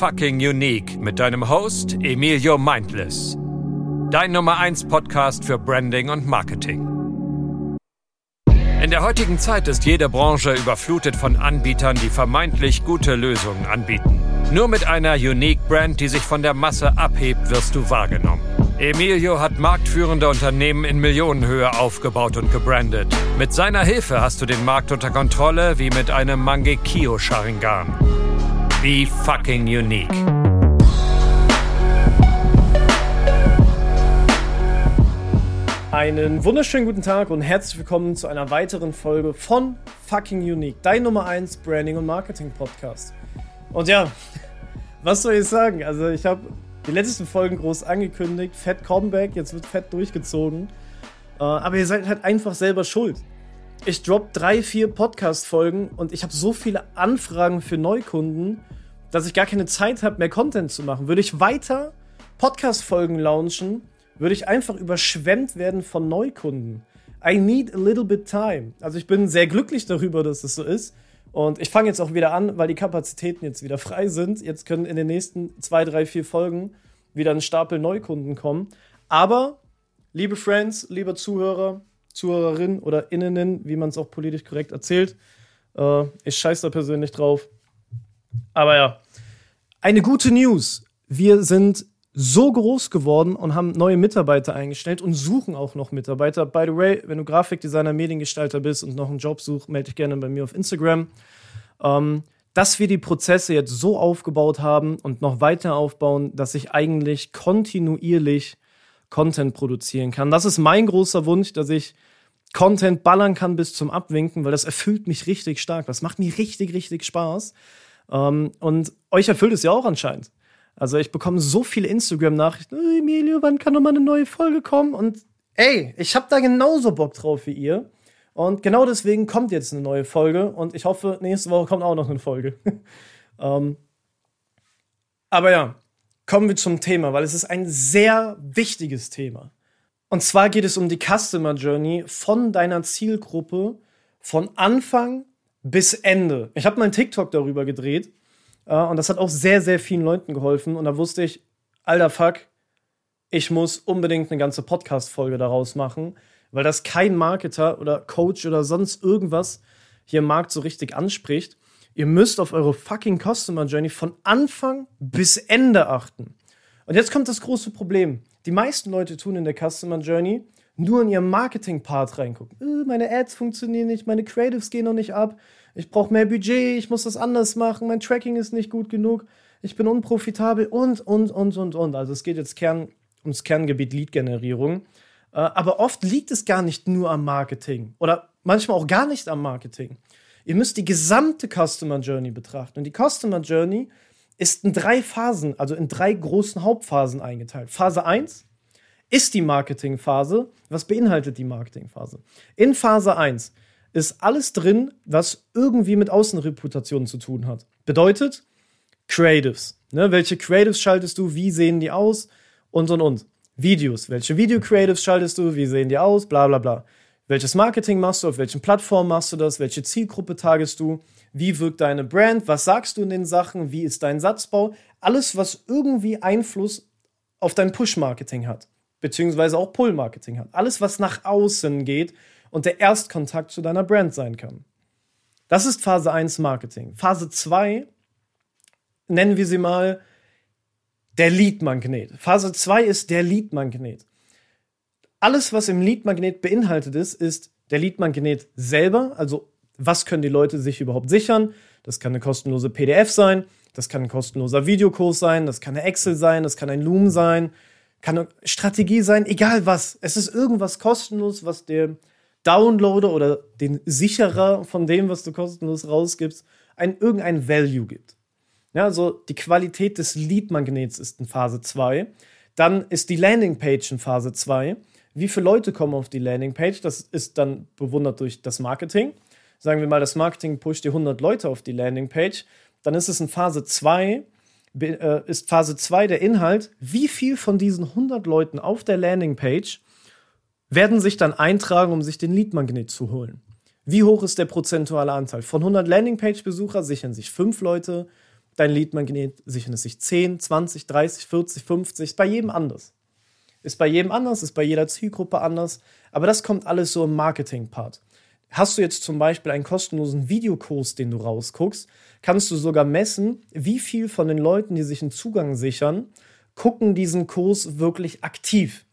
fucking unique mit deinem Host Emilio Mindless. Dein Nummer 1 Podcast für Branding und Marketing. In der heutigen Zeit ist jede Branche überflutet von Anbietern, die vermeintlich gute Lösungen anbieten. Nur mit einer Unique Brand, die sich von der Masse abhebt, wirst du wahrgenommen. Emilio hat marktführende Unternehmen in Millionenhöhe aufgebaut und gebrandet. Mit seiner Hilfe hast du den Markt unter Kontrolle wie mit einem Mangekio Sharingan. Be fucking unique. Einen wunderschönen guten Tag und herzlich willkommen zu einer weiteren Folge von Fucking Unique, dein Nummer 1 Branding und Marketing Podcast. Und ja, was soll ich sagen? Also, ich habe die letzten Folgen groß angekündigt, Fett Comeback, jetzt wird Fett durchgezogen. Äh, aber ihr seid halt einfach selber schuld. Ich drop drei, vier Podcast-Folgen und ich habe so viele Anfragen für Neukunden, dass ich gar keine Zeit habe, mehr Content zu machen. Würde ich weiter Podcast-Folgen launchen, würde ich einfach überschwemmt werden von Neukunden. I need a little bit time. Also ich bin sehr glücklich darüber, dass es so ist. Und ich fange jetzt auch wieder an, weil die Kapazitäten jetzt wieder frei sind. Jetzt können in den nächsten zwei, drei, vier Folgen wieder ein Stapel Neukunden kommen. Aber, liebe Friends, lieber Zuhörer, Zuhörerinnen oder Innenen, wie man es auch politisch korrekt erzählt, äh, ich scheiße da persönlich drauf. Aber ja, eine gute News. Wir sind so groß geworden und haben neue Mitarbeiter eingestellt und suchen auch noch Mitarbeiter. By the way, wenn du Grafikdesigner, Mediengestalter bist und noch einen Job suchst, melde dich gerne bei mir auf Instagram. Ähm, dass wir die Prozesse jetzt so aufgebaut haben und noch weiter aufbauen, dass ich eigentlich kontinuierlich Content produzieren kann. Das ist mein großer Wunsch, dass ich Content ballern kann bis zum Abwinken, weil das erfüllt mich richtig stark. Das macht mir richtig, richtig Spaß. Ähm, und euch erfüllt es ja auch anscheinend. Also ich bekomme so viele Instagram-Nachrichten, oh, Emilio, wann kann noch mal eine neue Folge kommen? Und ey, ich habe da genauso Bock drauf wie ihr. Und genau deswegen kommt jetzt eine neue Folge und ich hoffe, nächste Woche kommt auch noch eine Folge. ähm, aber ja, kommen wir zum Thema, weil es ist ein sehr wichtiges Thema. Und zwar geht es um die Customer Journey von deiner Zielgruppe von Anfang bis Ende. Ich habe mal einen TikTok darüber gedreht äh, und das hat auch sehr, sehr vielen Leuten geholfen. Und da wusste ich, alter Fuck, ich muss unbedingt eine ganze Podcast-Folge daraus machen, weil das kein Marketer oder Coach oder sonst irgendwas hier im Markt so richtig anspricht. Ihr müsst auf eure fucking Customer Journey von Anfang bis Ende achten. Und jetzt kommt das große Problem. Die meisten Leute tun in der Customer Journey nur in ihrem Marketing-Part reingucken. Äh, meine Ads funktionieren nicht, meine Creatives gehen noch nicht ab, ich brauche mehr Budget, ich muss das anders machen, mein Tracking ist nicht gut genug, ich bin unprofitabel und, und, und, und, und. Also es geht jetzt Kern, ums Kerngebiet Lead-Generierung. Äh, aber oft liegt es gar nicht nur am Marketing oder manchmal auch gar nicht am Marketing. Ihr müsst die gesamte Customer Journey betrachten. Und die Customer Journey ist in drei Phasen, also in drei großen Hauptphasen eingeteilt. Phase 1 ist die Marketingphase. Was beinhaltet die Marketingphase? In Phase 1 ist alles drin, was irgendwie mit Außenreputation zu tun hat. Bedeutet Creatives. Ne? Welche Creatives schaltest du? Wie sehen die aus? Und und und. Videos. Welche Video-Creatives schaltest du? Wie sehen die aus? Bla bla bla. Welches Marketing machst du? Auf welchen Plattformen machst du das? Welche Zielgruppe targest du? Wie wirkt deine Brand? Was sagst du in den Sachen? Wie ist dein Satzbau? Alles, was irgendwie Einfluss auf dein Push-Marketing hat. Beziehungsweise auch Pull-Marketing hat. Alles, was nach außen geht und der Erstkontakt zu deiner Brand sein kann. Das ist Phase 1 Marketing. Phase 2 nennen wir sie mal der Lead-Magnet. Phase 2 ist der Lead-Magnet. Alles, was im Lead-Magnet beinhaltet ist, ist der Lead-Magnet selber, also was können die Leute sich überhaupt sichern. Das kann eine kostenlose PDF sein, das kann ein kostenloser Videokurs sein, das kann eine Excel sein, das kann ein Loom sein, kann eine Strategie sein, egal was. Es ist irgendwas kostenlos, was der Downloader oder den Sicherer von dem, was du kostenlos rausgibst, ein, irgendein Value gibt. Ja, also die Qualität des Lead-Magnets ist in Phase 2. Dann ist die Landingpage in Phase 2. Wie viele Leute kommen auf die Landingpage? Das ist dann bewundert durch das Marketing. Sagen wir mal, das Marketing pusht die 100 Leute auf die Landingpage. Dann ist es in Phase 2, äh, ist Phase 2 der Inhalt, wie viel von diesen 100 Leuten auf der Landingpage werden sich dann eintragen, um sich den Lead-Magnet zu holen. Wie hoch ist der prozentuale Anteil? Von 100 Landingpage-Besucher sichern sich 5 Leute, dein Lead-Magnet, sichern es sich 10, 20, 30, 40, 50, ist bei jedem anders. Ist bei jedem anders, ist bei jeder Zielgruppe anders, aber das kommt alles so im Marketing-Part. Hast du jetzt zum Beispiel einen kostenlosen Videokurs, den du rausguckst, kannst du sogar messen, wie viel von den Leuten, die sich einen Zugang sichern, gucken diesen Kurs wirklich aktiv.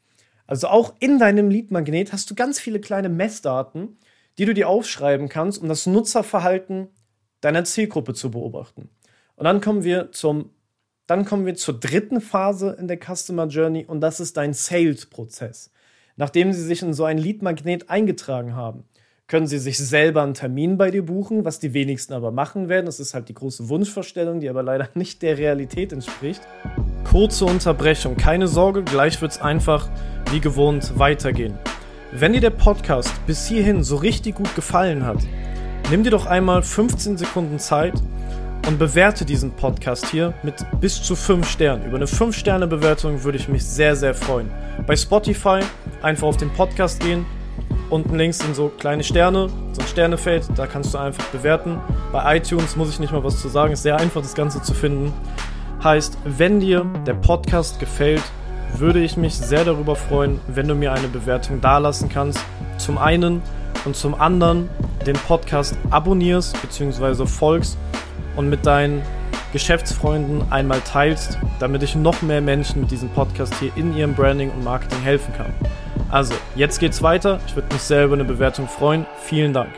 Also auch in deinem Lead-Magnet hast du ganz viele kleine Messdaten, die du dir aufschreiben kannst, um das Nutzerverhalten deiner Zielgruppe zu beobachten. Und dann kommen wir zum, dann kommen wir zur dritten Phase in der Customer Journey und das ist dein Sales-Prozess. Nachdem sie sich in so ein Lead-Magnet eingetragen haben, können sie sich selber einen Termin bei dir buchen, was die wenigsten aber machen werden. Das ist halt die große Wunschvorstellung, die aber leider nicht der Realität entspricht. Kurze Unterbrechung, keine Sorge, gleich wird es einfach wie gewohnt weitergehen. Wenn dir der Podcast bis hierhin so richtig gut gefallen hat, nimm dir doch einmal 15 Sekunden Zeit und bewerte diesen Podcast hier mit bis zu 5 Sternen. Über eine 5-Sterne-Bewertung würde ich mich sehr, sehr freuen. Bei Spotify einfach auf den Podcast gehen. Unten links sind so kleine Sterne, so ein Sternefeld, da kannst du einfach bewerten. Bei iTunes muss ich nicht mal was zu sagen, ist sehr einfach, das Ganze zu finden. Heißt, wenn dir der Podcast gefällt, würde ich mich sehr darüber freuen, wenn du mir eine Bewertung dalassen kannst. Zum einen und zum anderen den Podcast abonnierst bzw. folgst und mit deinen Geschäftsfreunden einmal teilst, damit ich noch mehr Menschen mit diesem Podcast hier in ihrem Branding und Marketing helfen kann. Also, jetzt geht's weiter. Ich würde mich sehr über eine Bewertung freuen. Vielen Dank.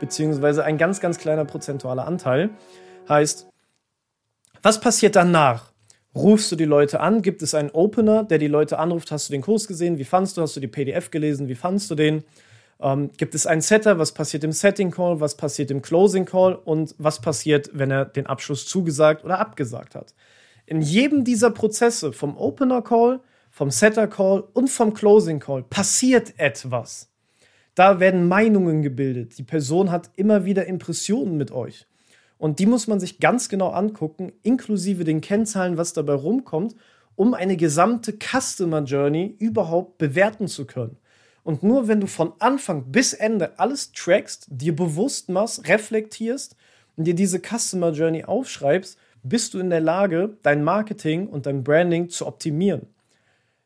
Beziehungsweise ein ganz, ganz kleiner prozentualer Anteil heißt, was passiert danach? Rufst du die Leute an? Gibt es einen Opener, der die Leute anruft? Hast du den Kurs gesehen? Wie fandst du? Hast du die PDF gelesen? Wie fandst du den? Ähm, gibt es einen Setter? Was passiert im Setting Call? Was passiert im Closing Call? Und was passiert, wenn er den Abschluss zugesagt oder abgesagt hat? In jedem dieser Prozesse, vom Opener Call, vom Setter Call und vom Closing Call, passiert etwas. Da werden Meinungen gebildet. Die Person hat immer wieder Impressionen mit euch. Und die muss man sich ganz genau angucken, inklusive den Kennzahlen, was dabei rumkommt, um eine gesamte Customer Journey überhaupt bewerten zu können. Und nur wenn du von Anfang bis Ende alles trackst, dir bewusst machst, reflektierst und dir diese Customer Journey aufschreibst, bist du in der Lage, dein Marketing und dein Branding zu optimieren.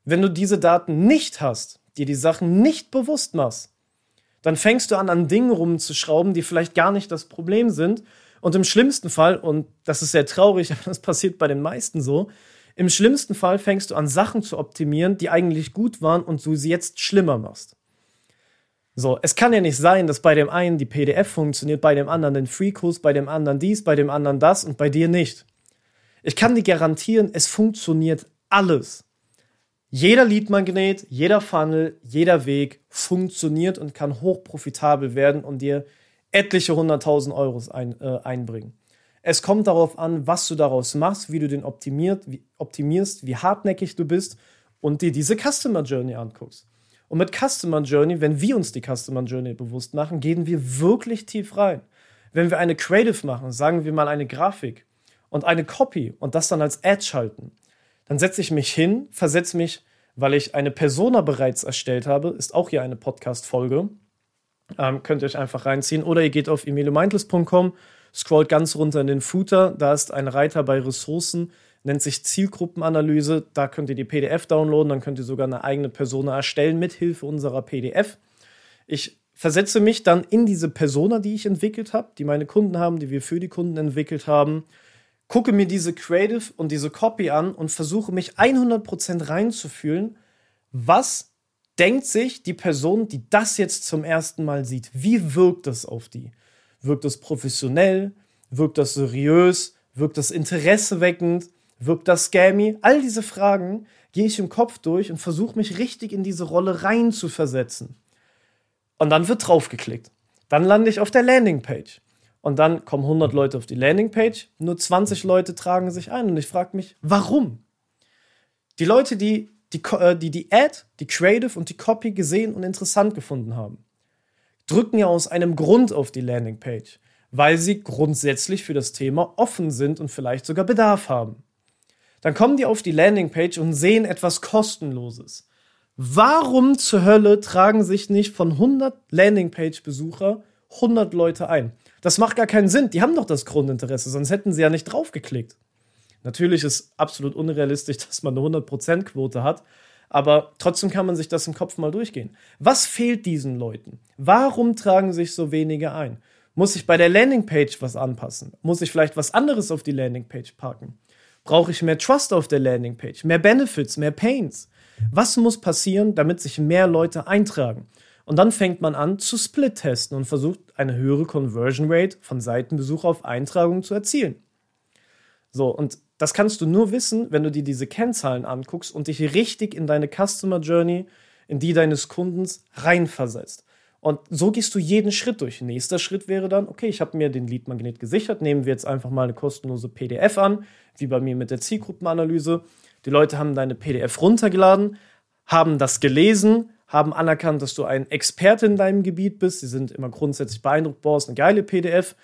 Wenn du diese Daten nicht hast, dir die Sachen nicht bewusst machst, dann fängst du an, an Dingen rumzuschrauben, die vielleicht gar nicht das Problem sind. Und im schlimmsten Fall, und das ist sehr traurig, aber das passiert bei den meisten so, im schlimmsten Fall fängst du an, Sachen zu optimieren, die eigentlich gut waren und du sie jetzt schlimmer machst. So, es kann ja nicht sein, dass bei dem einen die PDF funktioniert, bei dem anderen den Free-Kurs, bei dem anderen dies, bei dem anderen das und bei dir nicht. Ich kann dir garantieren, es funktioniert alles. Jeder Lead-Magnet, jeder Funnel, jeder Weg funktioniert und kann hochprofitabel werden und dir etliche hunderttausend Euros ein, äh, einbringen. Es kommt darauf an, was du daraus machst, wie du den optimiert, wie, optimierst, wie hartnäckig du bist und dir diese Customer Journey anguckst. Und mit Customer Journey, wenn wir uns die Customer Journey bewusst machen, gehen wir wirklich tief rein. Wenn wir eine Creative machen, sagen wir mal eine Grafik und eine Copy und das dann als Ad schalten, dann setze ich mich hin, versetze mich, weil ich eine Persona bereits erstellt habe, ist auch hier eine Podcast-Folge, ähm, könnt ihr euch einfach reinziehen. Oder ihr geht auf emiliomeintles.com scrollt ganz runter in den Footer, da ist ein Reiter bei Ressourcen, nennt sich Zielgruppenanalyse, da könnt ihr die PDF downloaden, dann könnt ihr sogar eine eigene Persona erstellen mit Hilfe unserer PDF. Ich versetze mich dann in diese Persona, die ich entwickelt habe, die meine Kunden haben, die wir für die Kunden entwickelt haben, gucke mir diese Creative und diese Copy an und versuche mich 100% reinzufühlen, was denkt sich die Person, die das jetzt zum ersten Mal sieht, wie wirkt das auf die? Wirkt das professionell? Wirkt das seriös? Wirkt das interesseweckend? Wirkt das scammy? All diese Fragen gehe ich im Kopf durch und versuche mich richtig in diese Rolle rein zu versetzen. Und dann wird draufgeklickt. Dann lande ich auf der Landingpage. Und dann kommen 100 Leute auf die Landingpage, nur 20 Leute tragen sich ein. Und ich frage mich, warum? Die Leute, die die, äh, die die Ad, die Creative und die Copy gesehen und interessant gefunden haben, drücken ja aus einem Grund auf die Landingpage, weil sie grundsätzlich für das Thema offen sind und vielleicht sogar Bedarf haben. Dann kommen die auf die Landingpage und sehen etwas Kostenloses. Warum zur Hölle tragen sich nicht von 100 Landingpage-Besucher 100 Leute ein? Das macht gar keinen Sinn. Die haben doch das Grundinteresse, sonst hätten sie ja nicht draufgeklickt. Natürlich ist absolut unrealistisch, dass man eine 100%-Quote hat, aber trotzdem kann man sich das im Kopf mal durchgehen. Was fehlt diesen Leuten? Warum tragen sich so wenige ein? Muss ich bei der Landingpage was anpassen? Muss ich vielleicht was anderes auf die Landingpage packen? Brauche ich mehr Trust auf der Landingpage? Mehr Benefits, mehr Pains? Was muss passieren, damit sich mehr Leute eintragen? Und dann fängt man an zu Split-testen und versucht eine höhere Conversion Rate von Seitenbesuch auf Eintragung zu erzielen. So, und das kannst du nur wissen, wenn du dir diese Kennzahlen anguckst und dich richtig in deine Customer Journey, in die deines Kundens reinversetzt. Und so gehst du jeden Schritt durch. Nächster Schritt wäre dann, okay, ich habe mir den Lead Magnet gesichert, nehmen wir jetzt einfach mal eine kostenlose PDF an, wie bei mir mit der Zielgruppenanalyse. Die Leute haben deine PDF runtergeladen, haben das gelesen, haben anerkannt, dass du ein Experte in deinem Gebiet bist. Sie sind immer grundsätzlich beeindruckt, boah, ist eine geile PDF.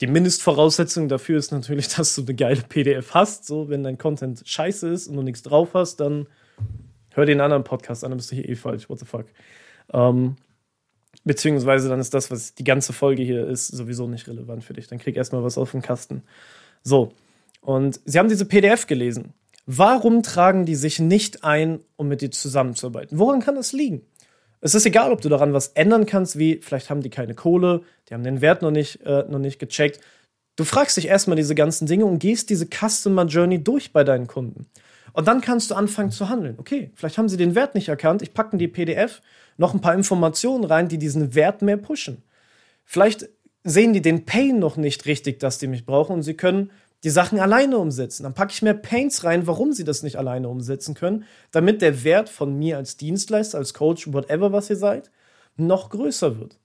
Die Mindestvoraussetzung dafür ist natürlich, dass du eine geile PDF hast. So, wenn dein Content scheiße ist und du nichts drauf hast, dann hör den anderen Podcast an, dann bist du hier eh falsch. What the fuck? Ähm, beziehungsweise dann ist das, was die ganze Folge hier ist, sowieso nicht relevant für dich. Dann krieg erstmal was auf den Kasten. So. Und sie haben diese PDF gelesen. Warum tragen die sich nicht ein, um mit dir zusammenzuarbeiten? Woran kann das liegen? Es ist egal, ob du daran was ändern kannst, wie vielleicht haben die keine Kohle, die haben den Wert noch nicht, äh, noch nicht gecheckt. Du fragst dich erstmal diese ganzen Dinge und gehst diese Customer Journey durch bei deinen Kunden. Und dann kannst du anfangen zu handeln. Okay, vielleicht haben sie den Wert nicht erkannt. Ich packe in die PDF noch ein paar Informationen rein, die diesen Wert mehr pushen. Vielleicht sehen die den Pain noch nicht richtig, dass die mich brauchen und sie können die Sachen alleine umsetzen. Dann packe ich mehr Paints rein, warum sie das nicht alleine umsetzen können, damit der Wert von mir als Dienstleister, als Coach, whatever was ihr seid, noch größer wird.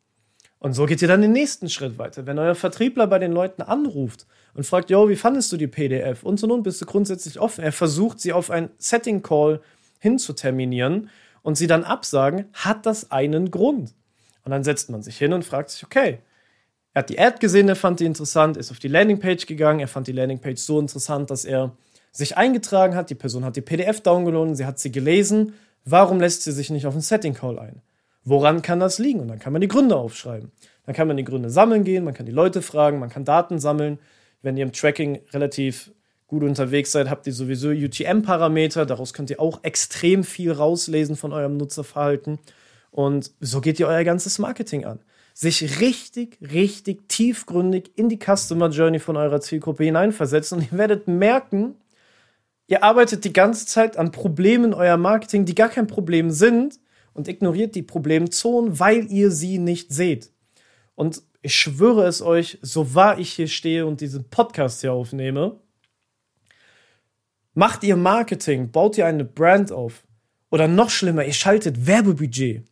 Und so geht ihr dann den nächsten Schritt weiter. Wenn euer Vertriebler bei den Leuten anruft und fragt, yo, wie fandest du die PDF? Und so nun bist du grundsätzlich offen. Er versucht, sie auf ein Setting-Call hinzuterminieren und sie dann absagen, hat das einen Grund. Und dann setzt man sich hin und fragt sich, okay, er hat die Ad gesehen, er fand die interessant, ist auf die Landingpage gegangen, er fand die Landingpage so interessant, dass er sich eingetragen hat, die Person hat die PDF downgeloadet, sie hat sie gelesen, warum lässt sie sich nicht auf einen Setting Call ein? Woran kann das liegen? Und dann kann man die Gründe aufschreiben. Dann kann man die Gründe sammeln gehen, man kann die Leute fragen, man kann Daten sammeln. Wenn ihr im Tracking relativ gut unterwegs seid, habt ihr sowieso UTM-Parameter, daraus könnt ihr auch extrem viel rauslesen von eurem Nutzerverhalten. Und so geht ihr euer ganzes Marketing an sich richtig, richtig tiefgründig in die Customer Journey von eurer Zielgruppe hineinversetzen. Und ihr werdet merken, ihr arbeitet die ganze Zeit an Problemen euer Marketing, die gar kein Problem sind und ignoriert die Problemzonen, weil ihr sie nicht seht. Und ich schwöre es euch, so wahr ich hier stehe und diesen Podcast hier aufnehme, macht ihr Marketing, baut ihr eine Brand auf. Oder noch schlimmer, ihr schaltet Werbebudget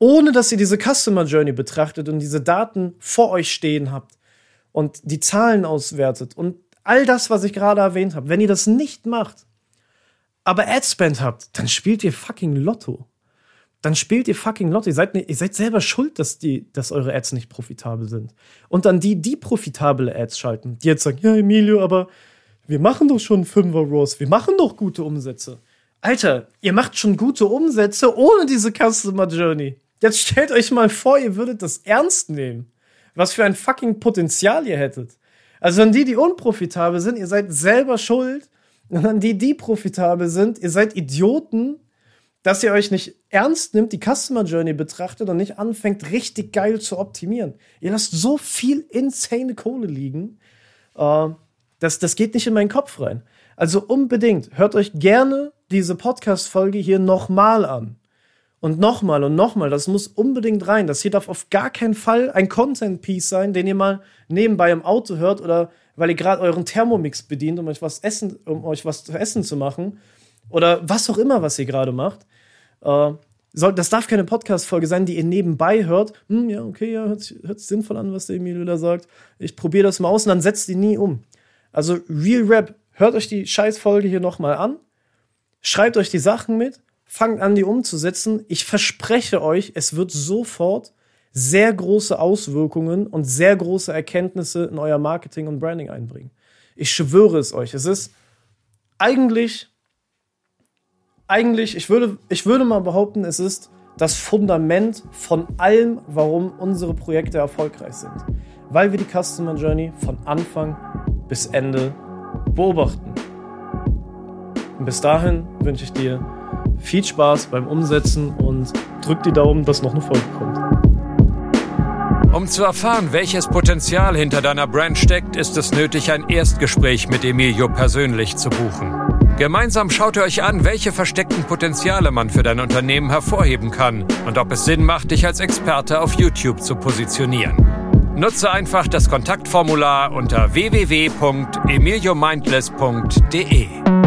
ohne dass ihr diese Customer Journey betrachtet und diese Daten vor euch stehen habt und die Zahlen auswertet und all das, was ich gerade erwähnt habe, wenn ihr das nicht macht, aber Adspend habt, dann spielt ihr fucking Lotto. Dann spielt ihr fucking Lotto. Ihr seid, ihr seid selber schuld, dass, die, dass eure Ads nicht profitabel sind. Und dann die, die profitable Ads schalten, die jetzt sagen, ja, Emilio, aber wir machen doch schon Fünfer Rows, wir machen doch gute Umsätze. Alter, ihr macht schon gute Umsätze ohne diese Customer Journey. Jetzt stellt euch mal vor, ihr würdet das ernst nehmen. Was für ein fucking Potenzial ihr hättet. Also an die, die unprofitabel sind, ihr seid selber schuld. Und an die, die profitabel sind, ihr seid Idioten, dass ihr euch nicht ernst nimmt, die Customer Journey betrachtet und nicht anfängt, richtig geil zu optimieren. Ihr lasst so viel insane Kohle liegen. Äh, das, das geht nicht in meinen Kopf rein. Also unbedingt, hört euch gerne diese Podcast-Folge hier nochmal an. Und nochmal und nochmal, das muss unbedingt rein. Das hier darf auf gar keinen Fall ein Content-Piece sein, den ihr mal nebenbei im Auto hört oder weil ihr gerade euren Thermomix bedient, um euch was essen, um euch was zu essen zu machen. Oder was auch immer, was ihr gerade macht. Äh, soll, das darf keine Podcast-Folge sein, die ihr nebenbei hört. Hm, ja, okay, ja, hört hört sinnvoll an, was der Emilio da sagt. Ich probiere das mal aus und dann setzt die nie um. Also, Real Rap, hört euch die Scheiß-Folge hier nochmal an. Schreibt euch die Sachen mit fangt an, die umzusetzen. Ich verspreche euch, es wird sofort sehr große Auswirkungen und sehr große Erkenntnisse in euer Marketing und Branding einbringen. Ich schwöre es euch. Es ist eigentlich, eigentlich, ich würde, ich würde mal behaupten, es ist das Fundament von allem, warum unsere Projekte erfolgreich sind. Weil wir die Customer Journey von Anfang bis Ende beobachten. Und bis dahin wünsche ich dir viel Spaß beim Umsetzen und drück die Daumen, dass noch eine Folge kommt. Um zu erfahren, welches Potenzial hinter deiner Brand steckt, ist es nötig, ein Erstgespräch mit Emilio persönlich zu buchen. Gemeinsam schaut ihr euch an, welche versteckten Potenziale man für dein Unternehmen hervorheben kann und ob es Sinn macht, dich als Experte auf YouTube zu positionieren. Nutze einfach das Kontaktformular unter www.emiliomindless.de.